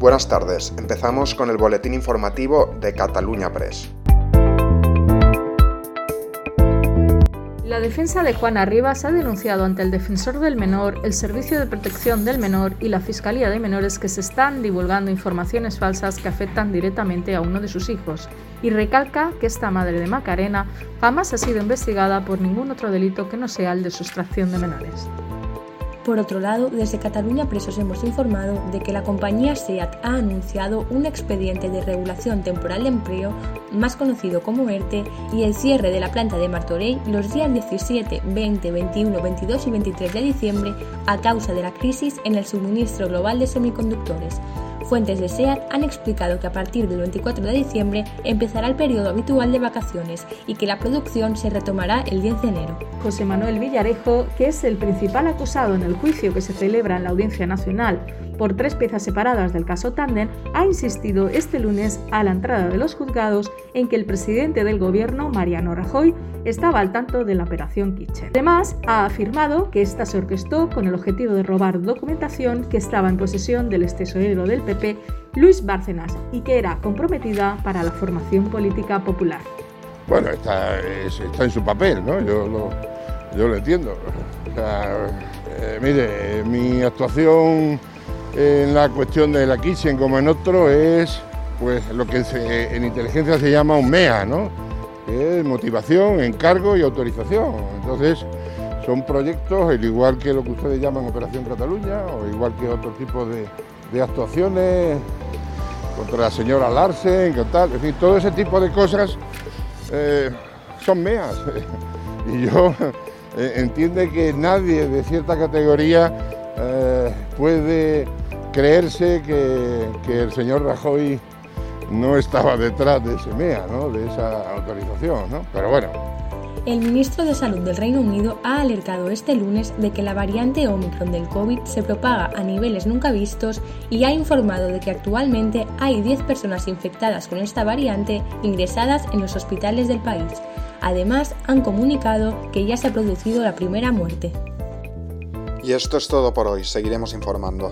Buenas tardes, empezamos con el boletín informativo de Cataluña Press. La defensa de Juana Rivas ha denunciado ante el Defensor del Menor, el Servicio de Protección del Menor y la Fiscalía de Menores que se están divulgando informaciones falsas que afectan directamente a uno de sus hijos y recalca que esta madre de Macarena jamás ha sido investigada por ningún otro delito que no sea el de sustracción de menores. Por otro lado, desde Cataluña Presos hemos informado de que la compañía SEAT ha anunciado un expediente de regulación temporal de empleo, más conocido como ERTE, y el cierre de la planta de Martorell los días 17, 20, 21, 22 y 23 de diciembre a causa de la crisis en el suministro global de semiconductores. Fuentes de SEAT han explicado que a partir del 24 de diciembre empezará el periodo habitual de vacaciones y que la producción se retomará el 10 de enero. José Manuel Villarejo, que es el principal acusado en el juicio que se celebra en la Audiencia Nacional por tres piezas separadas del caso Tanden, ha insistido este lunes a la entrada de los juzgados en que el presidente del gobierno, Mariano Rajoy, estaba al tanto de la operación Kitchen. Además, ha afirmado que esta se orquestó con el objetivo de robar documentación que estaba en posesión del tesorero del PP, Luis Bárcenas, y que era comprometida para la formación política popular. Bueno, está, está en su papel, ¿no? Yo lo, yo lo entiendo. Eh, mire, mi actuación en la cuestión de la kitchen como en otro es pues lo que en inteligencia se llama un MEA, ¿no? Motivación, encargo y autorización. Entonces, son proyectos, al igual que lo que ustedes llaman Operación Cataluña, o igual que otro tipo de, actuaciones contra la señora Larsen, que tal, en fin, todo ese tipo de cosas eh, son MEAs. y yo eh, entiende que nadie de cierta categoría eh, puede creerse que, el señor Rajoy no estaba detrás de ese MEA, de esa autorización. ¿no? Pero bueno. El ministro de Salud del Reino Unido ha alertado este lunes de que la variante Omicron del COVID se propaga a niveles nunca vistos y ha informado de que actualmente hay 10 personas infectadas con esta variante ingresadas en los hospitales del país. Además, han comunicado que ya se ha producido la primera muerte. Y esto es todo por hoy, seguiremos informando.